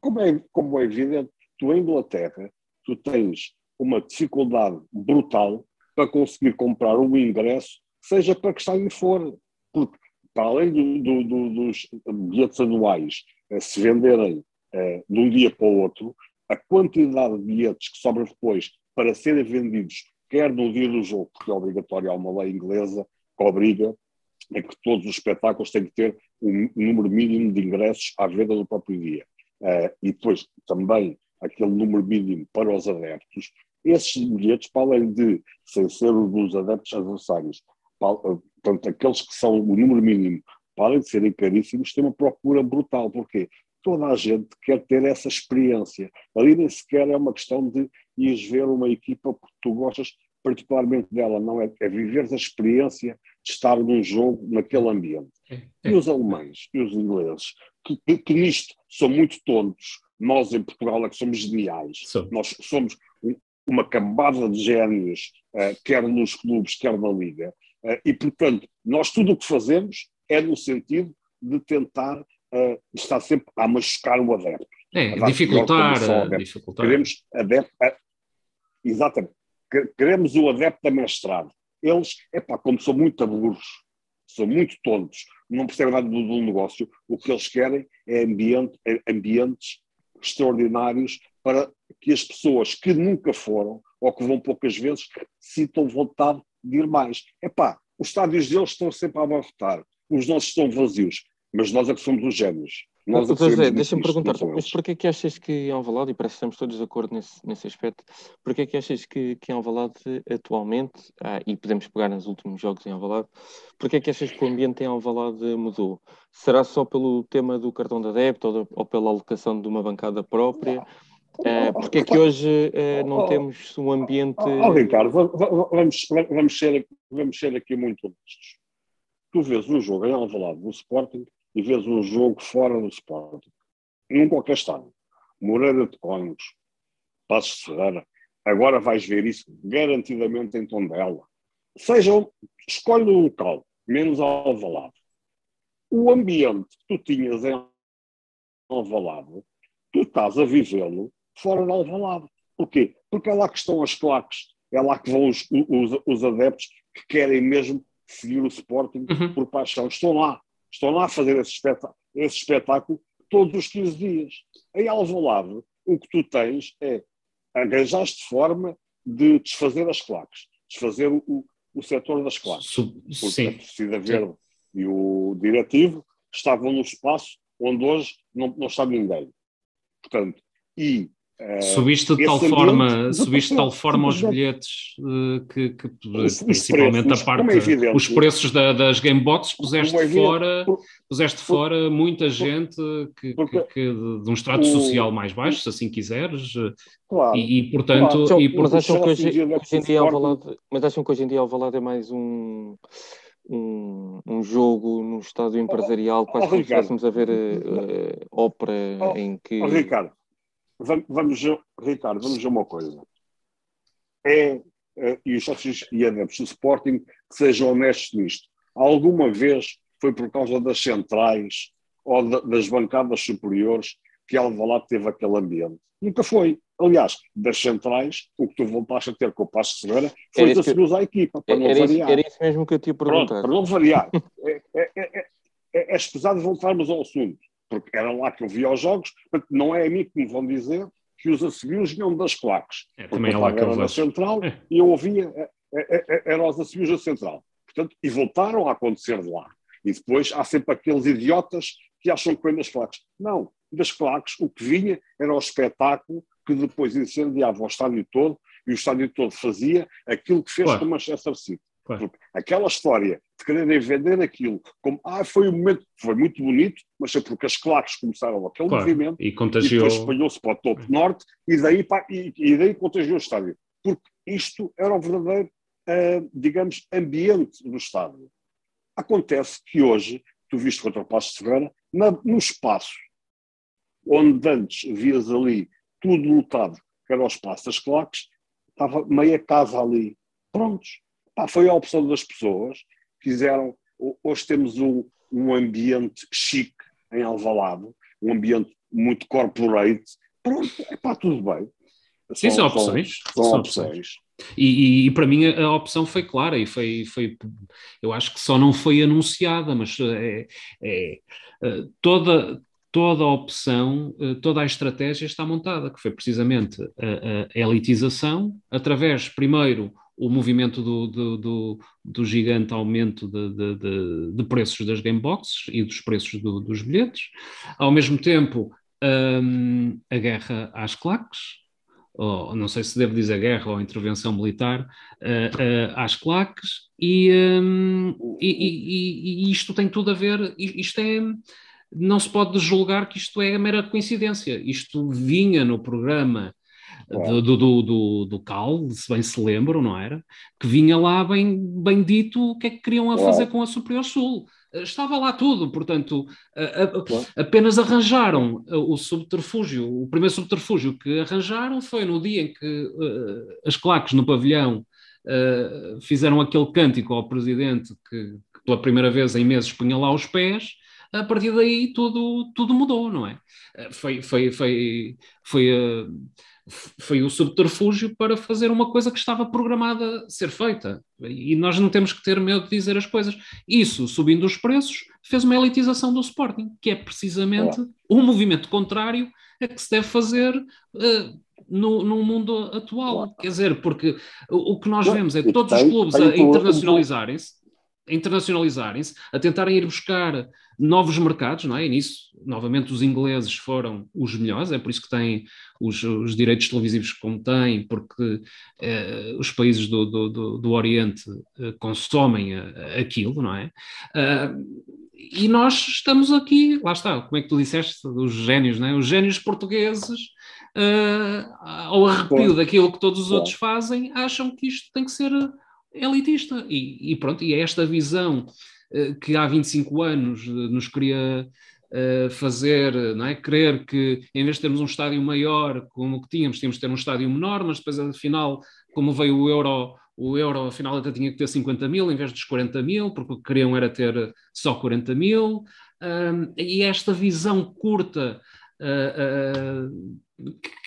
Como é, como é evidente, tu em Inglaterra, tu tens uma dificuldade brutal para conseguir comprar um ingresso, seja para que estádio for. Porque, para além do, do, do, dos bilhetes anuais eh, se venderem eh, de um dia para o outro, a quantidade de bilhetes que sobra depois para serem vendidos, quer no dia do jogo, porque é obrigatório, há uma lei inglesa que obriga a que todos os espetáculos têm que ter um número mínimo de ingressos à venda no próprio dia. Uh, e depois também aquele número mínimo para os adeptos. Esses bilhetes, para além de, sem ser os dos adeptos adversários, para, uh, portanto, aqueles que são o número mínimo, para além de serem caríssimos, têm uma procura brutal. Porquê? Toda a gente quer ter essa experiência. Ali nem sequer é uma questão de ires ver uma equipa porque tu gostas particularmente dela, não é? É viver a experiência de estar num jogo naquele ambiente. É, é. E os alemães e os ingleses, que, que, que, nisto são muito tontos, nós em Portugal é que somos geniais, nós somos uma cambada de génios, uh, quer nos clubes, quer na liga, uh, e portanto, nós tudo o que fazemos é no sentido de tentar uh, está sempre a machucar o adepto. É, dificultar, adepto. dificultar. Queremos adepto, a, exatamente, queremos o adepto amestrado. Eles, epá, como são muito burros, são muito tontos, não percebem nada do, do, negócio, o que eles querem é ambiente, é ambientes extraordinários para que as pessoas que nunca foram ou que vão poucas vezes sintam vontade de ir mais. Epá, os estádios deles estão sempre a abarrotar, os nossos estão vazios mas nós é que somos os génios. Nós é José, deixa-me perguntar, mas porquê que achas que Alvalade, e parece que estamos todos de acordo nesse, nesse aspecto, porquê que achas que, que Alvalade atualmente, ah, e podemos pegar nos últimos jogos em Alvalade, porquê que achas que o ambiente em Alvalade mudou? Será só pelo tema do cartão de adepto ou, ou pela alocação de uma bancada própria? Porque é que hoje uh, não temos um ambiente... Oh, Ricardo, vamos, vamos, ser, vamos ser aqui muito honestos. Tu vês um jogo em Alvalade do Sporting e vês um jogo fora do Sporting, num qualquer estado, Moreira de Cónigos, Passos Ferreira, agora vais ver isso garantidamente em Tondela. Seja, escolhe um local, menos Alvalade. O ambiente que tu tinhas em Alvalade, tu estás a vivê-lo fora de Alvalade. Porquê? Porque é lá que estão as claques, é lá que vão os, os, os adeptos que querem mesmo seguir o Sporting uhum. por paixão. Estão lá estão lá a fazer esse espetáculo, esse espetáculo todos os 15 dias. Em Alvalade, o que tu tens é arranjaste forma de desfazer as claques, desfazer o, o setor das claques. Porque Sim. a torcida verde Sim. e o diretivo estavam no espaço onde hoje não, não está ninguém. Portanto, e subiste de tal forma, subiste de tal forma os bilhetes uh, que, que os, principalmente os preços, a parte, é evidente, os preços da, das gameboxes puseste é fora, puseste por, fora muita gente que, que, que, de um extrato o, social mais baixo, se assim quiseres, claro, e, e, portanto, claro. e, mas acham que hoje, hoje em dia Alvalade, mas acham que hoje em dia Alvalade é mais um um, um jogo no estádio empresarial, quase oh, como se estivéssemos a ver uh, ópera oh, em que. Oh, Ricardo, vamos, Ricardo, vamos ver uma coisa. É, é, e os sócios e adeptos do Sporting que sejam honestos nisto. Alguma vez foi por causa das centrais ou das bancadas superiores que Alvalade teve aquele ambiente? Nunca foi. Aliás, das centrais, o que tu voltaste a ter com o Passo de Segura foi de assumir à equipa, para era, não variar. Isso, era isso mesmo que eu te ia perguntar. Pronto, para não variar. é, é, é, é, é escusado voltarmos ao assunto, porque era lá que eu via os jogos, portanto, não é a mim que me vão dizer que os assobios vinham das claques. É, também é lá que eu era na central é. e eu ouvia, é, é, eram os assobios da central. Portanto, e voltaram a acontecer de lá. E depois há sempre aqueles idiotas que acham que vem das claques. Não, das claques o que vinha era o espetáculo que depois incendiava o estádio todo e o estádio todo fazia aquilo que fez claro. com Manchester City. Claro. Aquela história de quererem vender aquilo como ah, foi um momento, foi muito bonito, mas é porque as claques começaram aquele claro. movimento e, contagiou... e espalhou-se para o topo norte e daí, para, e, e daí contagiou o estádio. Porque isto era um verdadeiro, uh, digamos, ambiente do estádio. Acontece que hoje, tu viste contra o Passo de Ferreira, na, no espaço onde antes vias ali tudo lotado, que era o espaço das claques, estava meia casa ali. Prontos. Pá, foi a opção das pessoas. Fizeram. Hoje temos um, um ambiente chique em Alvalade, um ambiente muito corporate. Pronto, é pá, tudo bem. Sim, são, são opções. São, são opções. opções. E, e, e, para mim a, opção foi clara e foi, foi, eu acho que só não foi anunciada, mas é, é, é toda, toda a opção, eh, toda a estratégia está montada, que foi precisamente a, a elitização, através, primeiro, o movimento do, do, do, do gigante aumento de, de, de, de, preços das gameboxes e dos preços do, dos bilhetes, ao mesmo tempo um, a guerra às claques, ou não sei se devo dizer guerra ou intervenção militar, uh, uh, às claques, e, um, e, e, e, isto tem tudo a ver, isto é, não se pode julgar que isto é mera coincidência, isto vinha no programa do, do, do, do, Cal, se bem se lembram, não era? Que vinha lá bem, bem dito o que é que queriam a fazer com a Superior Sul. Estava lá tudo, portanto, apenas arranjaram o subterfúgio, o primeiro subterfúgio que arranjaram foi no dia em que uh, as claques no pavilhão uh, fizeram aquele cântico ao presidente que, que, pela primeira vez em meses punha lá os pés, a partir daí tudo, tudo mudou, não é? Foi, foi, foi, foi, uh, foi o subterfúgio para fazer uma coisa que estava programada a ser feita. E nós não temos que ter medo de dizer as coisas. Isso, subindo os preços, fez uma elitização do Sporting, que é precisamente o um movimento contrário a que se deve fazer uh, no, no, mundo atual. Quer dizer, porque o, o que nós vemos é todos os clubes a internacionalizarem-se, internacionalizarem-se, a tentarem ir buscar novos mercados, não é? E nisso, novamente, os ingleses foram os melhores, é por isso que têm os, os direitos televisivos como têm, porque eh, os países do, do, do, do Oriente eh, consomem a, aquilo, não é? Uh, e nós estamos aqui, lá está, como é que tu disseste, os génios, não é? Os génios portugueses, uh, ao arrepio daquilo que todos os outros fazem, acham que isto tem que ser elitista. E, e pronto, e é esta visão uh, que há 25 anos uh, nos queria uh, fazer, não é? Crer que em vez de termos um estádio maior como o que tínhamos, tínhamos de ter um estádio menor, mas depois afinal, como veio o Euro, o Euro afinal até tinha que ter 50 mil em vez dos 40 mil, porque o que queriam era ter só 40 mil. e esta visão curta uh,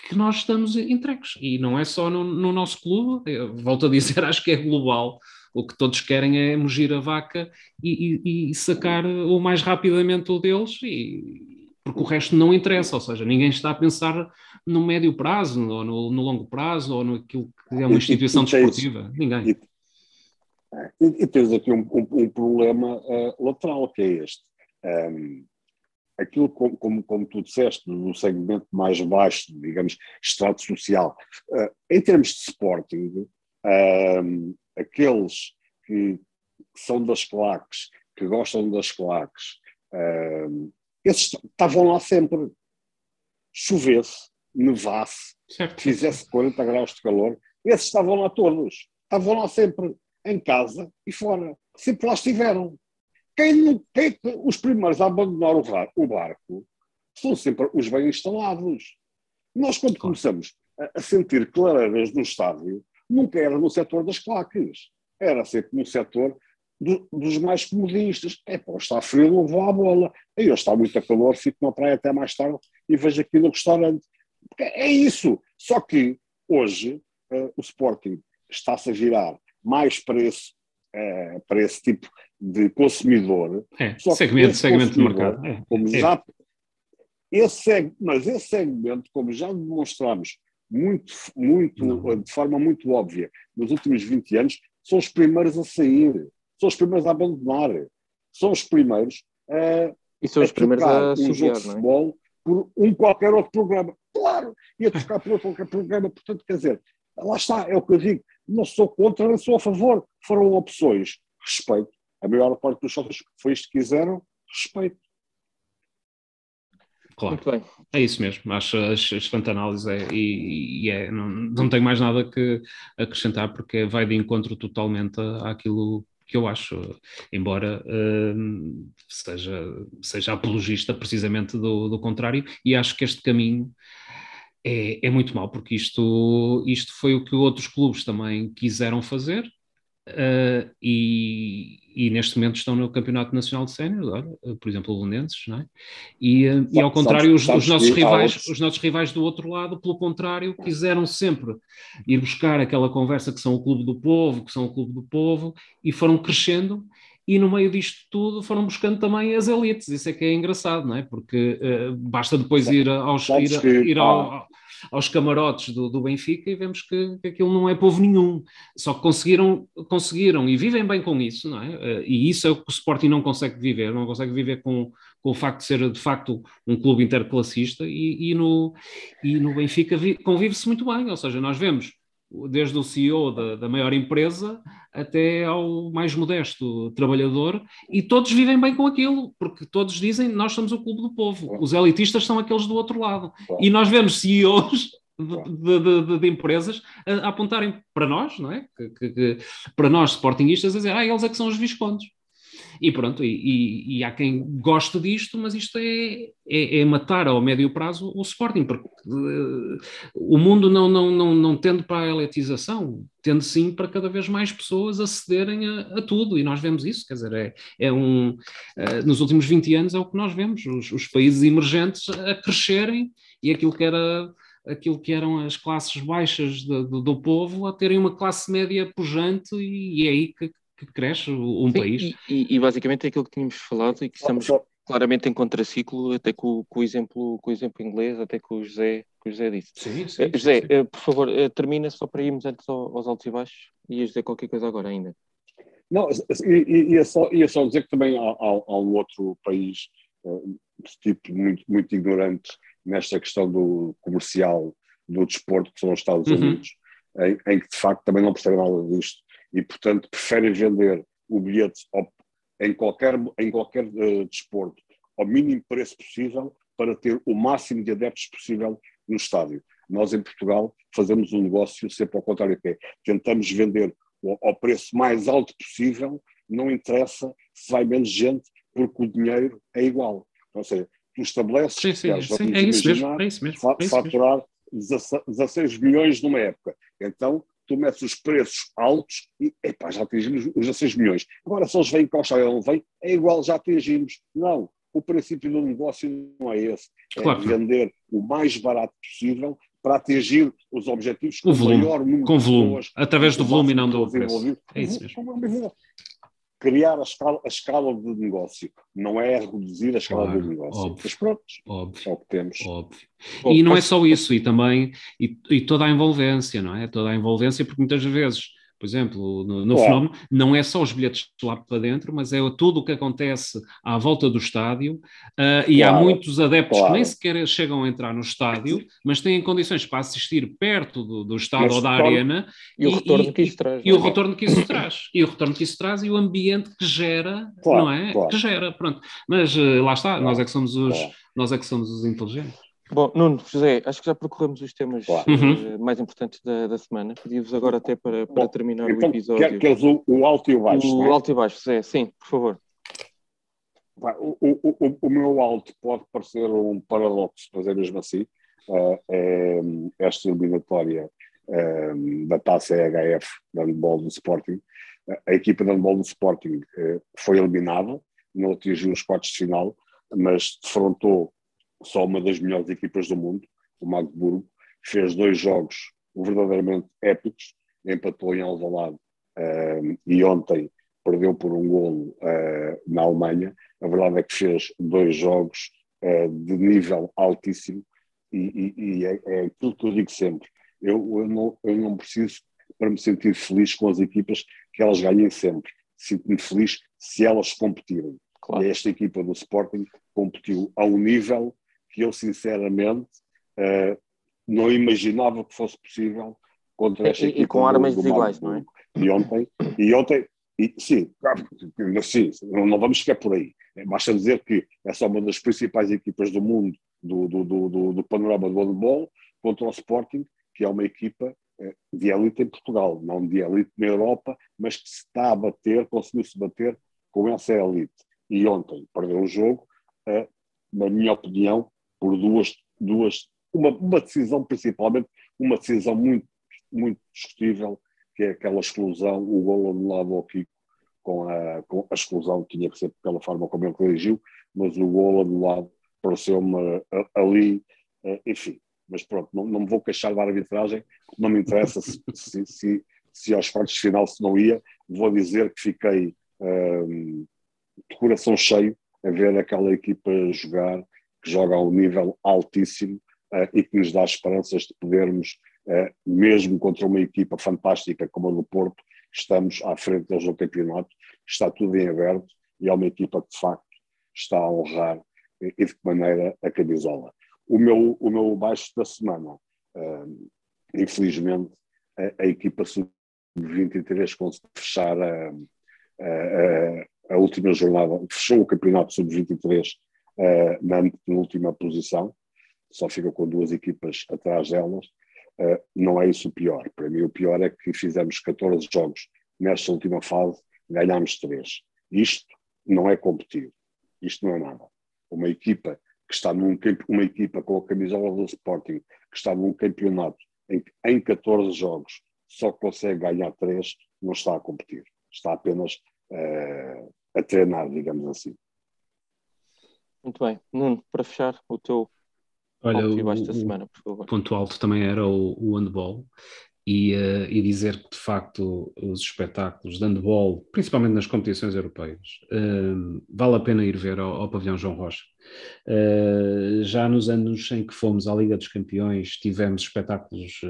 que nós estamos entregues. E não é só no, no nosso clube, eu volto a dizer, acho que é global. O que todos querem é mugir a vaca e, e, e sacar o mais rapidamente o deles, e, porque o resto não interessa, ou seja, ninguém está a pensar no médio prazo, ou no, no longo prazo, ou naquilo que é uma instituição desportiva. Ninguém. E, tens aqui um, um, um problema uh, lateral, que é este. Um, aquilo como, como, como, tu disseste, no segmento mais baixo, digamos, estrato social. Uh, em termos de Sporting, uh, aqueles que, são das claques, que gostam das claques, uh, esses estavam lá sempre. Chovesse, nevasse, certo. fizesse 40 graus de calor, esses estavam lá todos. Estavam lá sempre, em casa e fora. Sempre lá estiveram. Quem, quem, os primeiros a abandonar o, o barco são sempre os bem instalados. Nós, quando começamos a, a sentir clareiras no estádio, nunca era no setor das claques, era sempre no setor do, dos mais comodistas. É, pô, está frio, não vou à bola. Aí está muito a calor, fico na praia até mais tarde e vejo aqui no restaurante. Porque é isso. Só que hoje uh, o Sporting está-se a virar mais para esse, uh, para esse tipo de consumidor. É, segmento, segmento de mercado. É, como é. Já, esse, mas esse segmento, como já demonstramos muito, muito, de forma muito óbvia nos últimos 20 anos, são os primeiros a sair, são os primeiros a abandonar, são os primeiros a, e são os primeiros a um jogo de é? futebol por um qualquer outro programa. Claro, e a trocar por outro qualquer programa. Portanto, quer dizer, lá está, é o que eu digo. Não sou contra, não sou a favor. Foram opções. Respeito. A maior parte dos sócios foi isto que quiseram. Respeito. Claro. Muito bem. É isso mesmo. Acho excelente análise é, e, e, é, não, não tenho mais nada que acrescentar porque vai de encontro totalmente àquilo que eu acho, embora uh, seja, seja apologista precisamente do, do contrário, e acho que este caminho é, é muito mau, porque isto, isto foi o que outros clubes também quiseram fazer, uh, e, e, neste momento estão no Campeonato Nacional de Sénior, por exemplo, o Lunenses, não é? E, uh, e ao contrário, os, os, nossos rivais, os nossos rivais do outro lado, pelo contrário, quiseram sempre ir buscar aquela conversa que são o clube do povo, que são o clube do povo, e foram crescendo e no meio disto tudo foram buscando também as elites. Isso é que é engraçado, não é? Porque uh, basta depois ir, aos, ir, ir ao, aos camarotes do, do Benfica e vemos que, que, aquilo não é povo nenhum. Só que conseguiram, conseguiram e vivem bem com isso, não é? Uh, e isso é o que o Sporting não consegue viver, não consegue viver com, com o facto de ser de facto um clube interclassista e, e no, e no Benfica convive-se muito bem, ou seja, nós vemos desde o CEO da, da, maior empresa até ao mais modesto trabalhador, e todos vivem bem com aquilo, porque todos dizem nós somos o clube do povo, os elitistas são aqueles do outro lado. E nós vemos CEOs de, de, de, de, empresas a, a, apontarem para nós, não é? Que, que, que, para nós, sportinguistas, a dizer, ah, eles é que são os viscondes. E pronto, e, e, e, há quem goste disto, mas isto é, é, é, matar ao médio prazo o Sporting, porque uh, o mundo não, não, não, não tende para a elitização, tende sim para cada vez mais pessoas acederem a, a tudo, e nós vemos isso, quer dizer, é, é um, uh, nos últimos 20 anos é o que nós vemos, os, os países emergentes a crescerem, e aquilo que era aquilo que eram as classes baixas do, do, do, povo a terem uma classe média pujante e, e é aí que, que cresce um Sim, país. E, e, basicamente é aquilo que tínhamos falado e que estamos claramente em contraciclo, até com, com, o exemplo, com o exemplo inglês, até com o José, que o José disse. Sim, sim, uh, José, sim. Uh, por favor, uh, termina só para irmos antes aos altos e baixos. Ias dizer qualquer coisa agora ainda. Não, ia só, ia só dizer que também há, há, há um outro país de tipo muito, muito ignorante nesta questão do comercial do desporto, que são os Estados uhum. Unidos, em, em, que de facto também não percebem nada disto e, portanto, preferem vender o bilhete ao, em qualquer, em qualquer uh, desporto ao mínimo preço possível para ter o máximo de adeptos possível no estádio. Nós, em Portugal, fazemos um negócio sempre ao contrário, que é, tentamos vender ao preço mais alto possível, não interessa se vai menos gente, porque o dinheiro é igual. Ou seja, tu estabeleces, sim, sim, sim, é, isso mesmo, é isso mesmo, é isso faturar 16 milhões numa época. Então, tu metes os preços altos e epá, já atingimos os 16 milhões. Agora, se eles vêm cá ou não vêm, é igual, já atingimos. Não, o princípio do negócio não é esse. É claro. vender o mais barato possível para atingir os objetivos com o volume, maior número com volume, através do volume e não do preço. É isso mesmo criar a escala, a escala de negócio, não é reduzir a escala claro, de negócio. Óbvio, Mas pronto, óbvio, é o que temos. Óbvio. Bom, e não é só isso, e também e, e, toda a envolvência, não é? Toda a envolvência, porque muitas vezes por exemplo, no, no claro. fenómeno, não é só os bilhetes lá para dentro, mas é tudo o que acontece à volta do estádio, uh, e há muitos adeptos claro. que nem sequer chegam a entrar no estádio, mas têm condições para assistir perto do, do estádio mas ou da arena. E, e, o retorno que isso traz. E, o é? retorno que isso traz. E o retorno que isso traz e o ambiente que gera, claro, não é? Que gera, pronto. Mas uh, lá está, nós é que somos os, nós é que somos os inteligentes. Bom, Nuno, José, acho que já percorremos os temas uhum. uh, mais importantes da, da semana. Pedi-vos agora até para, para Bom, terminar então, o episódio. Quer, queres o, o alto e o baixo? O é? alto e baixo, José, sim, por favor. O, o, o, meu alto pode parecer um paradoxo, mas é mesmo assim. Uh, é, esta eliminatória uh, da taça EHF da handball do Sporting. A equipa de handball do Sporting foi eliminada, não atingiu os quartos de final, mas defrontou só uma das melhores equipas do mundo, o Magdeburgo, fez dois jogos verdadeiramente épicos, empatou em Alvalade uh, e ontem perdeu por um golo uh, na Alemanha. A verdade é que fez dois jogos uh, de nível altíssimo e, e, e é, é, aquilo que eu digo sempre. Eu, eu, não, eu não preciso para me sentir feliz com as equipas que elas ganhem sempre. Sinto-me feliz se elas competirem. Claro. E esta equipa do Sporting competiu a um nível que eu sinceramente uh, não imaginava que fosse possível contra esta e, equipa. E com armas desiguais, não é? E ontem, e ontem e, sim, sim, não vamos ficar por aí. Basta dizer que é só uma das principais equipas do mundo do, do, do, do panorama do handball contra o Sporting, que é uma equipa eh, de elite em Portugal, não de elite na Europa, mas que se está a bater, conseguiu-se bater com essa elite. E ontem perdeu o jogo, uh, na minha opinião, por duas, duas uma, uma decisão, principalmente, uma decisão muito, muito discutível, que é aquela exclusão, o gol anulado ao Kiko, com a, com a exclusão, tinha que ser pela forma como ele corrigiu, mas o gol anulado pareceu-me ali, eh, enfim. Mas pronto, não, não me vou queixar da arbitragem, não me interessa se, se, se, se aos quartos de final se não ia, vou dizer que fiquei de coração cheio a ver aquela equipa jogar, que joga a um nível altíssimo uh, e que nos dá esperanças de podermos, uh, mesmo contra uma equipa fantástica como a do Porto, estamos à frente deles no campeonato, está tudo em aberto e é uma equipa que de facto está a honrar e de que maneira a camisola. O meu, o meu baixo da semana, uh, infelizmente, a, a equipa sub-23 conseguiu fechar a, a, a, última jornada, fechou o campeonato sub-23 uh, na última posição, só fica com duas equipas atrás delas. Uh, não é isso o pior. Para mim, o pior é que fizemos 14 jogos nesta última fase, ganhámos 3. Isto não é competir. Isto não é nada uma equipa que está num uma equipa com a camisola do Sporting que está num campeonato em que em 14 jogos só consegue ganhar 3, não está a competir. Está apenas uh, a treinar, digamos assim. Muito bem. Nuno, para fechar o teu Olha, o, semana, o ponto alto também era o, o handball e, uh, e, dizer que de facto os espetáculos de handball, principalmente nas competições europeias, uh, vale a pena ir ver ao, ao pavilhão João Rocha. Uh, já nos anos em que fomos à Liga dos Campeões tivemos espetáculos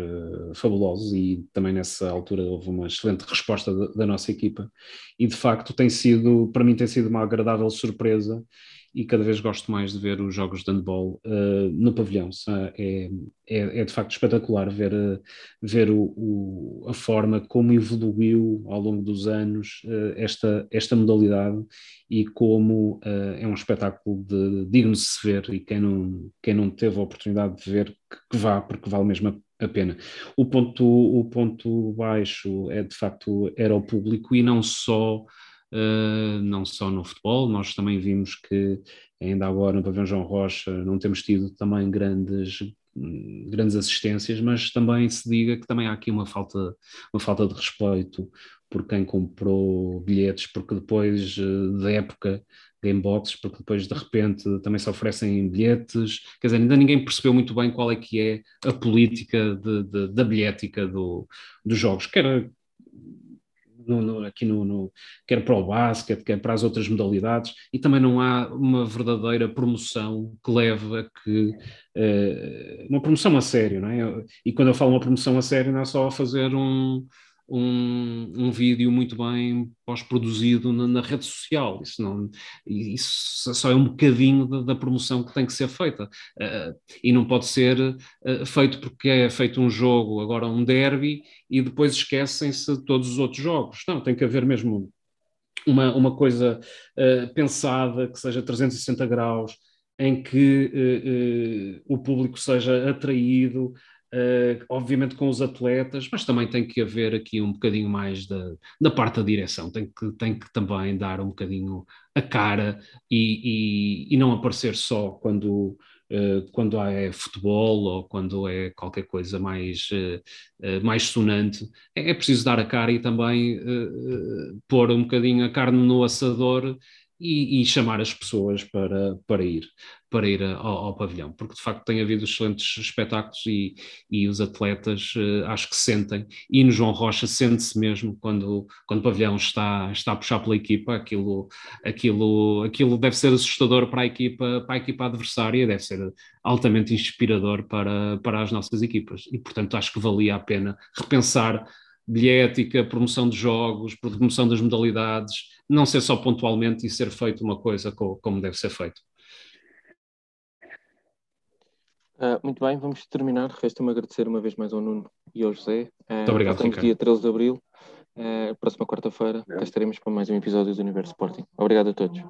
fabulosos e também nessa altura houve uma excelente resposta da, da nossa equipa e de facto tem sido, para mim tem sido uma agradável surpresa e cada vez gosto mais de ver os jogos de handball uh, no pavilhão. É, é, é, de facto espetacular ver, uh, ver o, o, a forma como evoluiu ao longo dos anos uh, esta, esta modalidade e como é um espetáculo de, digno de se ver e quem não, quem não teve a oportunidade de ver que, que vá, porque vale mesmo a, a pena. O ponto, o ponto baixo é de facto era o público e não só uh, não só no futebol, nós também vimos que ainda agora no Pavilhão João Rocha não temos tido também grandes grandes assistências, mas também se diga que também há aqui uma falta, uma falta de respeito por quem comprou bilhetes, porque depois uh, da época gamebox, porque depois de repente também se oferecem bilhetes, quer dizer, ainda ninguém percebeu muito bem qual é que é a política de, de, da bilhética do, dos jogos, quer no, no, aqui no, no, quer para o basquete, quer para as outras modalidades, e também não há uma verdadeira promoção que leve a que uh, uma promoção a sério, não é? E quando eu falo uma promoção a sério, não é só fazer um, um, um vídeo muito bem pós-produzido na, na, rede social. Isso, não, isso só é um bocadinho da, da promoção que tem que ser feita. Uh, e não pode ser uh, feito porque é feito um jogo, agora um derby, e depois esquecem-se de todos os outros jogos. Não, tem que haver mesmo uma, uma coisa uh, pensada que seja 360 graus, em que o público seja atraído Uh, obviamente com os atletas, mas também tem que haver aqui um bocadinho mais da, da parte da direção, tem que, tem que também dar um bocadinho a cara e, e, e não aparecer só quando, uh, quando é futebol ou quando é qualquer coisa mais, uh, mais sonante. É, é, preciso dar a cara e também pôr um bocadinho a carne no assador e, e, chamar as pessoas para, para ir, para ir ao, ao, pavilhão, porque de facto tem havido excelentes espetáculos e, e os atletas uh, acho que sentem, e no João Rocha sente-se mesmo quando, quando o pavilhão está, está a puxar pela equipa, aquilo, aquilo, aquilo deve ser assustador para a equipa, para a equipa adversária, deve ser altamente inspirador para, para as nossas equipas, e portanto acho que valia a pena repensar bilhética, promoção de jogos, promoção das modalidades, não ser só pontualmente e ser feito uma coisa como deve ser feito. Uh, muito bem, vamos terminar. Resta-me agradecer uma vez mais ao Nuno e ao José. Uh, muito obrigado, Ricardo. dia 13 de Abril. Uh, próxima quarta-feira, estaremos para mais um episódio do Universo Sporting. Obrigado a todos.